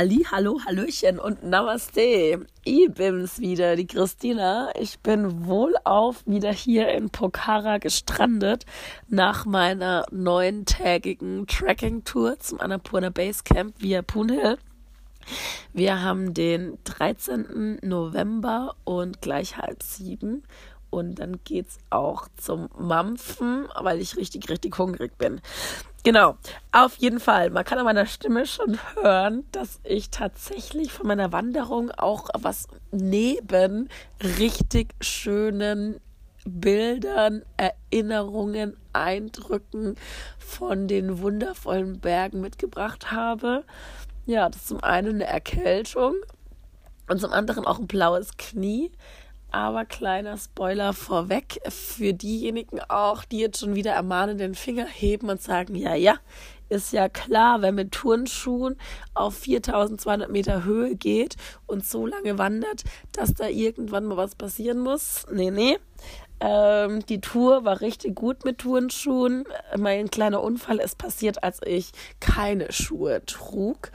Halli, hallo, hallöchen und Namaste. Ich bin's wieder, die Christina. Ich bin wohlauf wieder hier in Pokhara gestrandet nach meiner neuntägigen Trekking-Tour zum Annapurna Base Camp via Punhill. Wir haben den 13. November und gleich halb sieben. Und dann geht's auch zum Mampfen, weil ich richtig, richtig hungrig bin. Genau, auf jeden Fall. Man kann an meiner Stimme schon hören, dass ich tatsächlich von meiner Wanderung auch was neben richtig schönen Bildern, Erinnerungen, Eindrücken von den wundervollen Bergen mitgebracht habe. Ja, das ist zum einen eine Erkältung und zum anderen auch ein blaues Knie. Aber kleiner Spoiler vorweg für diejenigen auch, die jetzt schon wieder ermahnen, den Finger heben und sagen, ja, ja, ist ja klar, wenn mit Turnschuhen auf 4200 Meter Höhe geht und so lange wandert, dass da irgendwann mal was passieren muss. Nee, nee. Ähm, die Tour war richtig gut mit Turnschuhen. Mein kleiner Unfall ist passiert, als ich keine Schuhe trug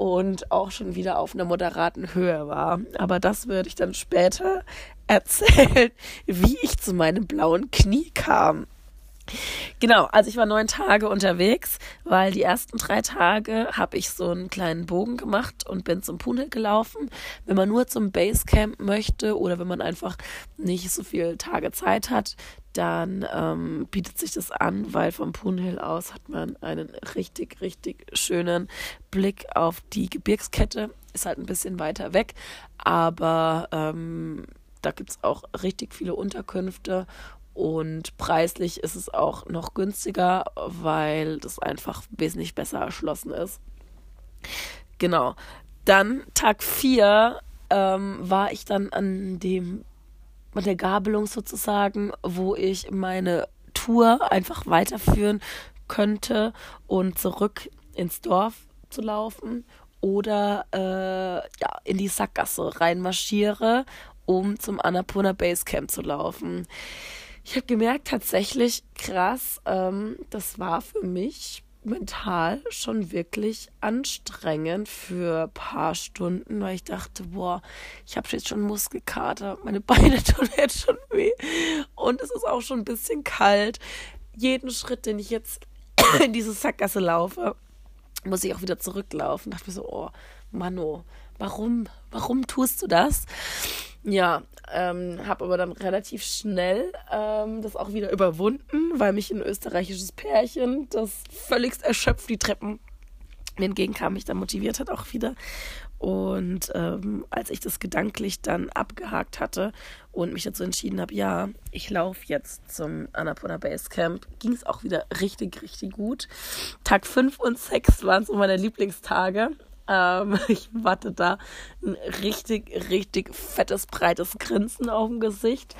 und auch schon wieder auf einer moderaten Höhe war. Aber das würde ich dann später erzählen, wie ich zu meinem blauen Knie kam. Genau, also ich war neun Tage unterwegs, weil die ersten drei Tage habe ich so einen kleinen Bogen gemacht und bin zum Punhill gelaufen. Wenn man nur zum Basecamp möchte oder wenn man einfach nicht so viele Tage Zeit hat, dann ähm, bietet sich das an, weil vom Punhill aus hat man einen richtig, richtig schönen Blick auf die Gebirgskette. Ist halt ein bisschen weiter weg, aber ähm, da gibt es auch richtig viele Unterkünfte und preislich ist es auch noch günstiger, weil das einfach wesentlich besser erschlossen ist. Genau. Dann Tag 4 ähm, war ich dann an dem an der Gabelung sozusagen, wo ich meine Tour einfach weiterführen könnte und zurück ins Dorf zu laufen oder äh, ja, in die Sackgasse reinmarschiere, um zum Annapurna Basecamp zu laufen. Ich habe gemerkt, tatsächlich krass, ähm, das war für mich mental schon wirklich anstrengend für ein paar Stunden, weil ich dachte, boah, ich habe jetzt schon Muskelkater, meine Beine tun jetzt schon weh und es ist auch schon ein bisschen kalt. Jeden Schritt, den ich jetzt in diese Sackgasse laufe, muss ich auch wieder zurücklaufen. Dachte mir so, oh, Mano, warum, warum tust du das? Ja, ähm, habe aber dann relativ schnell ähm, das auch wieder überwunden, weil mich ein österreichisches Pärchen, das völligst erschöpft die Treppen entgegenkam, mich dann motiviert hat auch wieder. Und ähm, als ich das gedanklich dann abgehakt hatte und mich dazu entschieden habe, ja, ich laufe jetzt zum Annapurna Base Camp, ging es auch wieder richtig, richtig gut. Tag 5 und 6 waren so meine Lieblingstage. Ähm, ich hatte da ein richtig, richtig fettes, breites Grinsen auf dem Gesicht.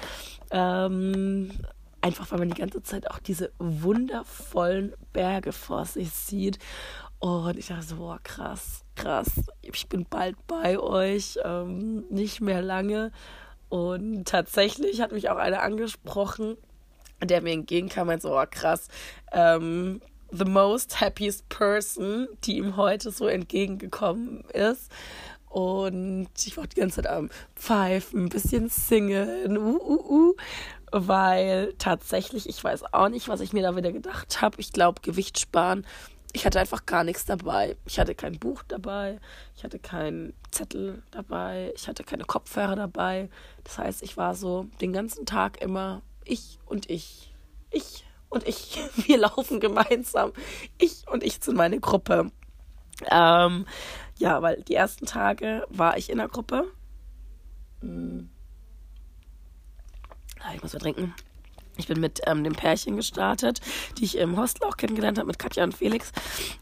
Ähm, einfach weil man die ganze Zeit auch diese wundervollen Berge vor sich sieht. Und ich dachte so, boah, krass, krass. Ich bin bald bei euch, ähm, nicht mehr lange. Und tatsächlich hat mich auch einer angesprochen, der mir entgegenkam, meinte so, oh, krass, ähm, the most happiest person, die ihm heute so entgegengekommen ist. Und ich war die ganze Zeit am Pfeifen, ein bisschen singen, uh, uh, uh, weil tatsächlich, ich weiß auch nicht, was ich mir da wieder gedacht habe. Ich glaube, Gewicht sparen. Ich hatte einfach gar nichts dabei. Ich hatte kein Buch dabei, ich hatte keinen Zettel dabei, ich hatte keine Kopfhörer dabei. Das heißt, ich war so den ganzen Tag immer ich und ich. Ich und ich, wir laufen gemeinsam. Ich und ich zu meiner Gruppe. Ähm, ja, weil die ersten Tage war ich in der Gruppe. Hm. Ich muss mal trinken. Ich bin mit ähm, dem Pärchen gestartet, die ich im Hostel auch kennengelernt habe, mit Katja und Felix.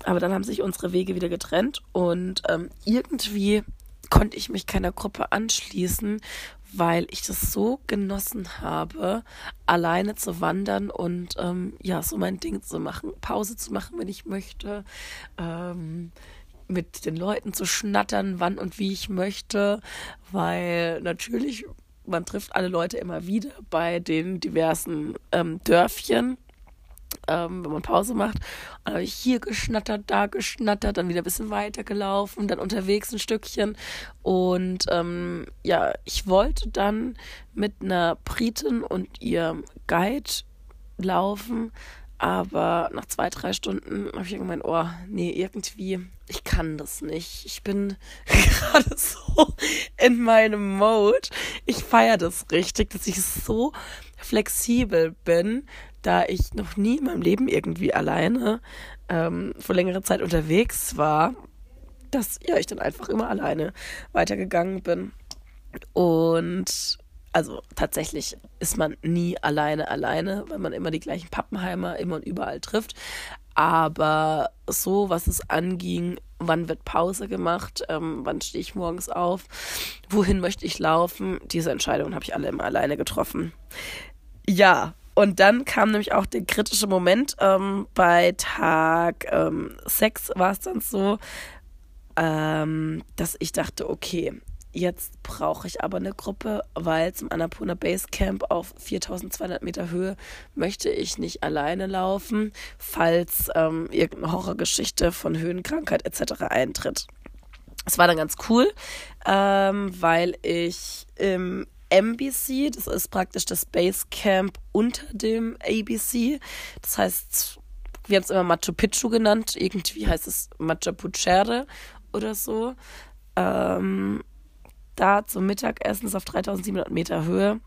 Aber dann haben sich unsere Wege wieder getrennt und ähm, irgendwie konnte ich mich keiner Gruppe anschließen, weil ich das so genossen habe, alleine zu wandern und ähm, ja, so mein Ding zu machen, Pause zu machen, wenn ich möchte, ähm, mit den Leuten zu schnattern, wann und wie ich möchte, weil natürlich, man trifft alle Leute immer wieder bei den diversen ähm, Dörfchen ähm, wenn man Pause macht. Und dann habe ich hier geschnattert, da geschnattert, dann wieder ein bisschen weiter gelaufen, dann unterwegs ein Stückchen. Und ähm, ja, ich wollte dann mit einer Britin und ihrem Guide laufen, aber nach zwei, drei Stunden habe ich gemeint, oh, nee, irgendwie, ich kann das nicht. Ich bin gerade so in meinem Mode. Ich feiere das richtig, dass ich so flexibel bin, da ich noch nie in meinem Leben irgendwie alleine ähm, vor längerer Zeit unterwegs war, dass ja ich dann einfach immer alleine weitergegangen bin. Und also tatsächlich ist man nie alleine alleine, weil man immer die gleichen Pappenheimer immer und überall trifft. Aber so, was es anging, wann wird Pause gemacht, ähm, wann stehe ich morgens auf, wohin möchte ich laufen, diese Entscheidungen habe ich alle immer alleine getroffen. Ja, und dann kam nämlich auch der kritische Moment. Ähm, bei Tag ähm, 6 war es dann so, ähm, dass ich dachte, okay, Jetzt brauche ich aber eine Gruppe, weil zum Annapurna Base Camp auf 4200 Meter Höhe möchte ich nicht alleine laufen, falls ähm, irgendeine Horrorgeschichte von Höhenkrankheit etc. eintritt. Es war dann ganz cool, ähm, weil ich im MBC, das ist praktisch das Base Camp unter dem ABC, das heißt, wir haben es immer Machu Picchu genannt, irgendwie heißt es Machu Picchu oder so. Ähm, da zum Mittagessen auf 3700 Meter Höhe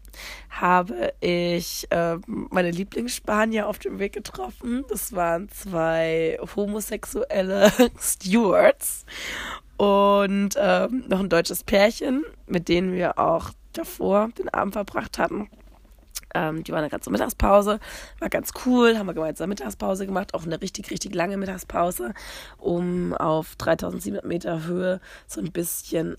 habe ich äh, meine Lieblingsspanier auf dem Weg getroffen. Das waren zwei homosexuelle Stewards und ähm, noch ein deutsches Pärchen, mit denen wir auch davor den Abend verbracht hatten. Ähm, die waren dann gerade zur Mittagspause, war ganz cool, haben wir gemeinsam Mittagspause gemacht, auch eine richtig, richtig lange Mittagspause, um auf 3700 Meter Höhe so ein bisschen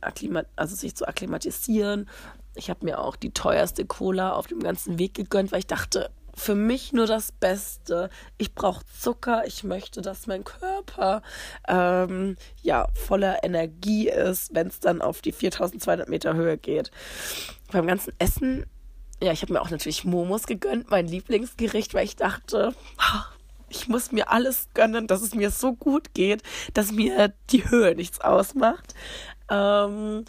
also sich zu akklimatisieren. Ich habe mir auch die teuerste Cola auf dem ganzen Weg gegönnt, weil ich dachte, für mich nur das Beste. Ich brauche Zucker. Ich möchte, dass mein Körper ähm, ja voller Energie ist, wenn es dann auf die 4200 Meter Höhe geht. Beim ganzen Essen ja, ich habe mir auch natürlich Momos gegönnt, mein Lieblingsgericht, weil ich dachte, ich muss mir alles gönnen, dass es mir so gut geht, dass mir die Höhe nichts ausmacht. Ähm,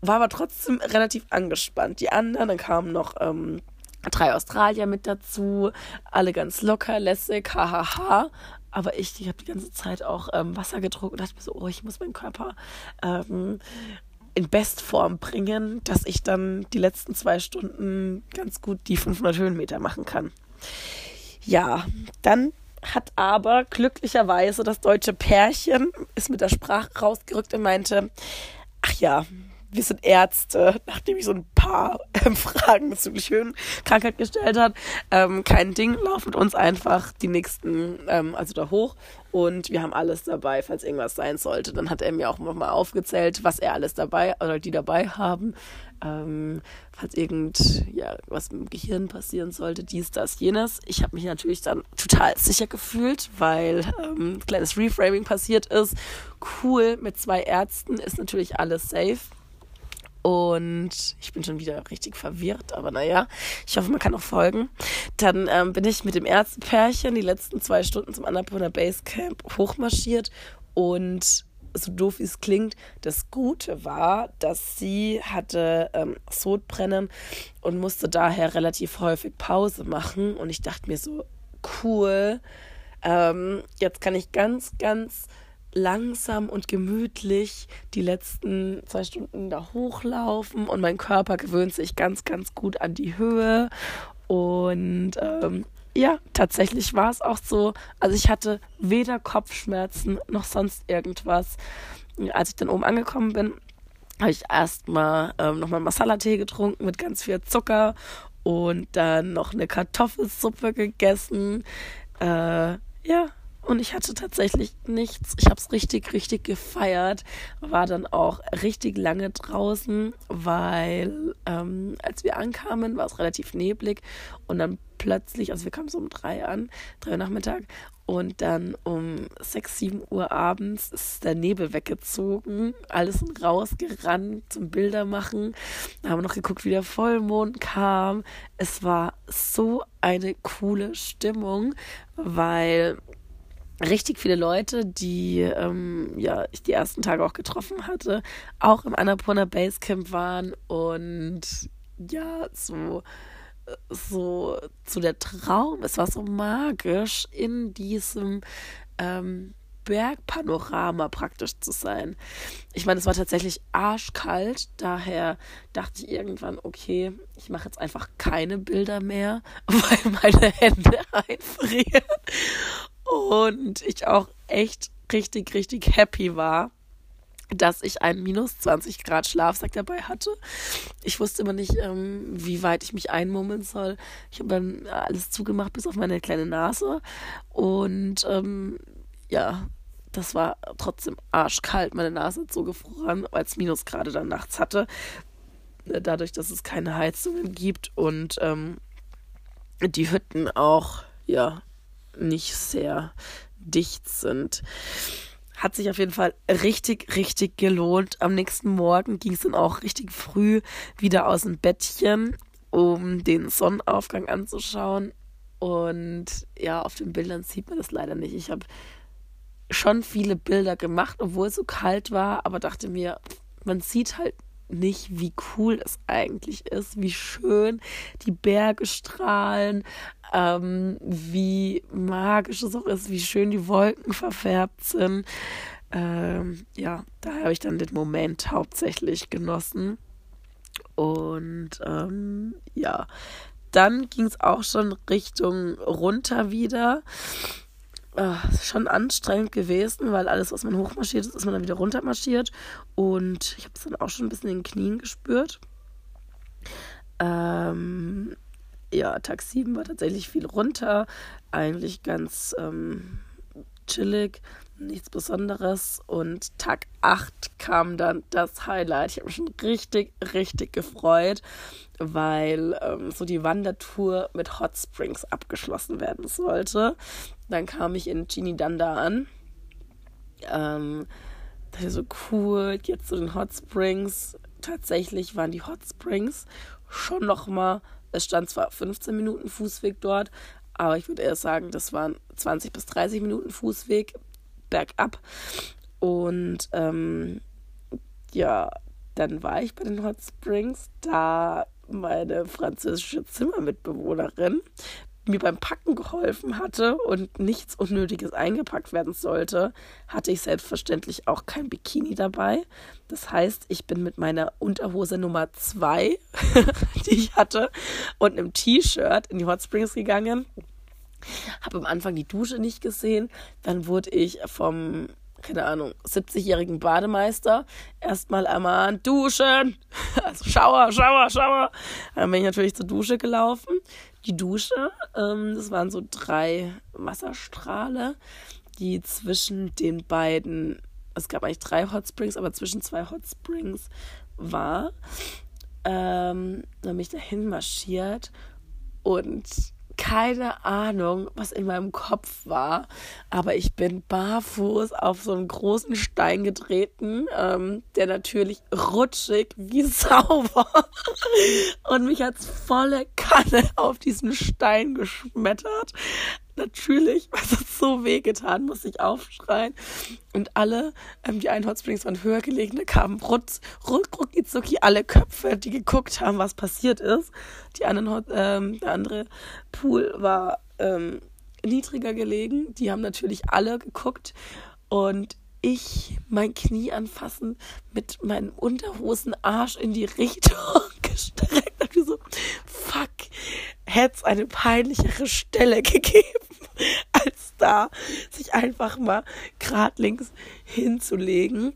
war aber trotzdem relativ angespannt. Die anderen, dann kamen noch ähm, drei Australier mit dazu, alle ganz locker, lässig, hahaha. Aber ich, ich habe die ganze Zeit auch ähm, Wasser getrunken und dachte mir so, oh, ich muss meinen Körper ähm, in Bestform bringen, dass ich dann die letzten zwei Stunden ganz gut die 500 Höhenmeter machen kann. Ja, dann hat aber glücklicherweise das deutsche Pärchen ist mit der Sprache rausgerückt und meinte, ach ja, wir sind Ärzte, nachdem ich so ein paar ähm, Fragen bezüglich Höhenkrankheit gestellt hat. Ähm, kein Ding, lauf mit uns einfach die nächsten, ähm, also da hoch und wir haben alles dabei, falls irgendwas sein sollte. Dann hat er mir auch nochmal aufgezählt, was er alles dabei oder die dabei haben. Ähm, falls irgend ja was mit dem Gehirn passieren sollte, dies, das, jenes. Ich habe mich natürlich dann total sicher gefühlt, weil ähm, kleines Reframing passiert ist. Cool, mit zwei Ärzten ist natürlich alles safe. Und ich bin schon wieder richtig verwirrt, aber naja, ich hoffe, man kann auch folgen. Dann ähm, bin ich mit dem Ärztepärchen die letzten zwei Stunden zum Annapurna Basecamp hochmarschiert und so doof wie es klingt, das Gute war, dass sie hatte ähm, Sodbrennen und musste daher relativ häufig Pause machen. Und ich dachte mir so, cool, ähm, jetzt kann ich ganz, ganz langsam und gemütlich die letzten zwei Stunden da hochlaufen und mein Körper gewöhnt sich ganz, ganz gut an die Höhe. Und ähm, ja, tatsächlich war es auch so. Also ich hatte weder Kopfschmerzen noch sonst irgendwas. Als ich dann oben angekommen bin, habe ich erstmal ähm, nochmal Masala-Tee getrunken mit ganz viel Zucker und dann noch eine Kartoffelsuppe gegessen. Äh, ja, und ich hatte tatsächlich nichts. Ich habe es richtig, richtig gefeiert. War dann auch richtig lange draußen, weil ähm, als wir ankamen, war es relativ neblig und dann plötzlich, also wir kamen so um drei an, drei Uhr Nachmittag und dann um sechs, sieben Uhr abends ist der Nebel weggezogen. Alles rausgerannt zum Bilder machen. Da haben wir noch geguckt, wie der Vollmond kam. Es war so eine coole Stimmung, weil richtig viele Leute, die ähm, ja, ich die ersten Tage auch getroffen hatte, auch im Annapurna Basecamp waren und ja, so so zu der Traum, es war so magisch in diesem ähm, Bergpanorama praktisch zu sein. Ich meine, es war tatsächlich arschkalt, daher dachte ich irgendwann, okay, ich mache jetzt einfach keine Bilder mehr, weil meine Hände einfrieren und ich auch echt richtig, richtig happy war dass ich einen minus 20 Grad Schlafsack dabei hatte. Ich wusste immer nicht, ähm, wie weit ich mich einmummeln soll. Ich habe dann alles zugemacht, bis auf meine kleine Nase. Und ähm, ja, das war trotzdem arschkalt. Meine Nase hat so gefroren, weil es Minusgrade dann nachts hatte. Dadurch, dass es keine Heizungen gibt und ähm, die Hütten auch, ja, nicht sehr dicht sind. Hat sich auf jeden Fall richtig, richtig gelohnt. Am nächsten Morgen ging es dann auch richtig früh wieder aus dem Bettchen, um den Sonnenaufgang anzuschauen. Und ja, auf den Bildern sieht man das leider nicht. Ich habe schon viele Bilder gemacht, obwohl es so kalt war, aber dachte mir, man sieht halt nicht, wie cool es eigentlich ist, wie schön die Berge strahlen, ähm, wie magisch es auch ist, wie schön die Wolken verfärbt sind. Ähm, ja, da habe ich dann den Moment hauptsächlich genossen. Und ähm, ja, dann ging es auch schon Richtung runter wieder äh, schon anstrengend gewesen, weil alles, was man hochmarschiert ist, ist man dann wieder runtermarschiert. Und ich habe es dann auch schon ein bisschen in den Knien gespürt. Ähm, ja, Tag 7 war tatsächlich viel runter. Eigentlich ganz ähm, chillig, nichts Besonderes. Und Tag 8 kam dann das Highlight. Ich habe mich schon richtig, richtig gefreut, weil ähm, so die Wandertour mit Hot Springs abgeschlossen werden sollte. Dann kam ich in Chinidanda an. Ähm, dachte so cool, jetzt zu den Hot Springs. Tatsächlich waren die Hot Springs schon noch mal, es stand zwar 15 Minuten Fußweg dort, aber ich würde eher sagen, das waren 20 bis 30 Minuten Fußweg bergab. Und ähm, ja, dann war ich bei den Hot Springs, da meine französische Zimmermitbewohnerin mir beim Packen geholfen hatte und nichts Unnötiges eingepackt werden sollte, hatte ich selbstverständlich auch kein Bikini dabei. Das heißt, ich bin mit meiner Unterhose Nummer zwei, die ich hatte, und einem T-Shirt in die Hot Springs gegangen. Habe am Anfang die Dusche nicht gesehen. Dann wurde ich vom keine Ahnung, 70-jährigen Bademeister erstmal einmal duschen. Also Schauer, Schauer, Schauer. Dann bin ich natürlich zur Dusche gelaufen. Die Dusche, ähm, das waren so drei Wasserstrahle, die zwischen den beiden, es gab eigentlich drei Hot Springs, aber zwischen zwei Hot Springs war. Ähm, dann bin ich dahin marschiert und keine Ahnung, was in meinem Kopf war, aber ich bin barfuß auf so einen großen Stein getreten, ähm, der natürlich rutschig wie sauber und mich als volle Kanne auf diesen Stein geschmettert natürlich, was es so wehgetan, muss ich aufschreien. Und alle, ähm, die einen Hot Springs waren höher gelegen, da kamen rutz, rucki zucki alle Köpfe, die geguckt haben, was passiert ist. Die anderen ähm, der andere Pool war ähm, niedriger gelegen. Die haben natürlich alle geguckt. Und ich mein Knie anfassen, mit meinem Unterhosenarsch in die Richtung gestreckt. Und so, fuck, hätte es eine peinlichere Stelle gegeben, als da sich einfach mal geradlings hinzulegen.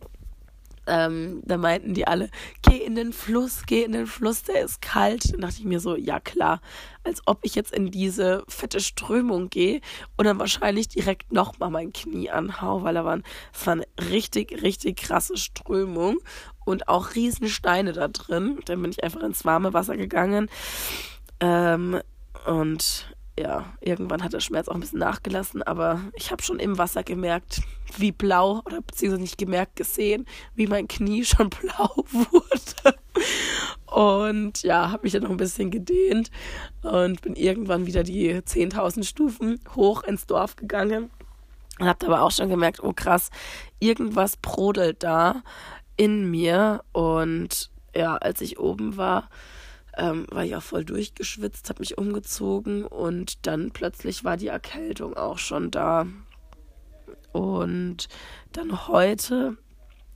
ähm, da meinten die alle, geh in den Fluss, geh in den Fluss, der ist kalt. Dann dachte ich mir so, ja klar, als ob ich jetzt in diese fette Strömung gehe und dann wahrscheinlich direkt nochmal mein Knie anhau, weil da waren, es war eine richtig, richtig krasse Strömung und auch Riesensteine da drin. Dann bin ich einfach ins warme Wasser gegangen. Ähm, und ja, irgendwann hat der Schmerz auch ein bisschen nachgelassen, aber ich habe schon im Wasser gemerkt, wie blau, oder beziehungsweise nicht gemerkt, gesehen, wie mein Knie schon blau wurde. Und ja, habe mich dann noch ein bisschen gedehnt und bin irgendwann wieder die 10.000 Stufen hoch ins Dorf gegangen. Und habe aber auch schon gemerkt, oh krass, irgendwas brodelt da in mir. Und ja, als ich oben war, ähm, war ich auch voll durchgeschwitzt, habe mich umgezogen und dann plötzlich war die Erkältung auch schon da. Und dann heute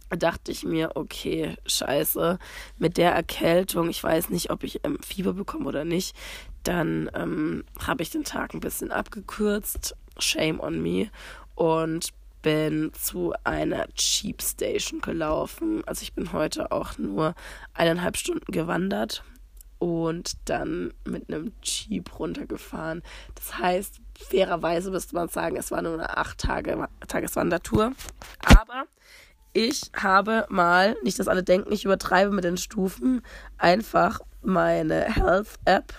dachte ich mir, okay, scheiße, mit der Erkältung, ich weiß nicht, ob ich ähm, Fieber bekomme oder nicht, dann ähm, habe ich den Tag ein bisschen abgekürzt, shame on me, und bin zu einer Cheap Station gelaufen. Also ich bin heute auch nur eineinhalb Stunden gewandert und dann mit einem Jeep runtergefahren. Das heißt, fairerweise müsste man sagen, es war nur eine acht Tage Tageswandertour. Aber ich habe mal, nicht dass alle denken, ich übertreibe mit den Stufen, einfach meine Health App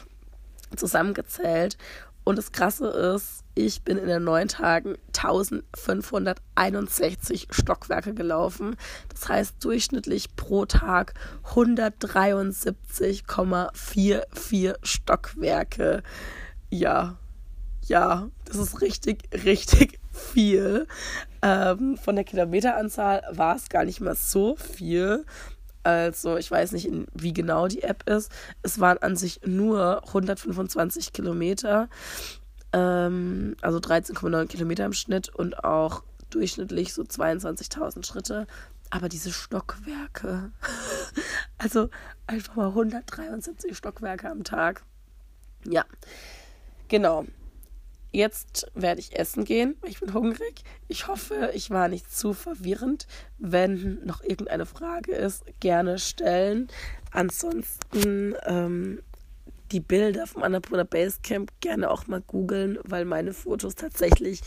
zusammengezählt. Und das Krasse ist, ich bin in den neun Tagen 1561 Stockwerke gelaufen. Das heißt durchschnittlich pro Tag 173,44 Stockwerke. Ja, ja, das ist richtig, richtig viel. Ähm, von der Kilometeranzahl war es gar nicht mal so viel. Also ich weiß nicht, wie genau die App ist. Es waren an sich nur 125 Kilometer ähm, also 13,9 Kilometer im Schnitt und auch durchschnittlich so 22.000 Schritte. Aber diese Stockwerke, also einfach mal 173 Stockwerke am Tag. Ja, genau. Jetzt werde ich essen gehen. Ich bin hungrig. Ich hoffe, ich war nicht zu verwirrend. Wenn noch irgendeine Frage ist, gerne stellen. Ansonsten ähm, die Bilder vom Annapurna Basecamp gerne auch mal googeln, weil meine Fotos tatsächlich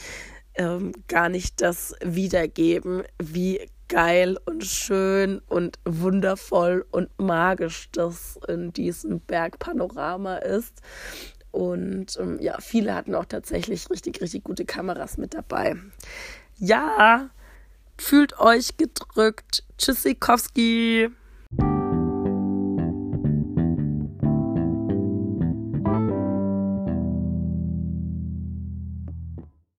ähm, gar nicht das wiedergeben, wie geil und schön und wundervoll und magisch das in diesem Bergpanorama ist. Und ähm, ja, viele hatten auch tatsächlich richtig, richtig gute Kameras mit dabei. Ja, fühlt euch gedrückt. Tschüssikowski.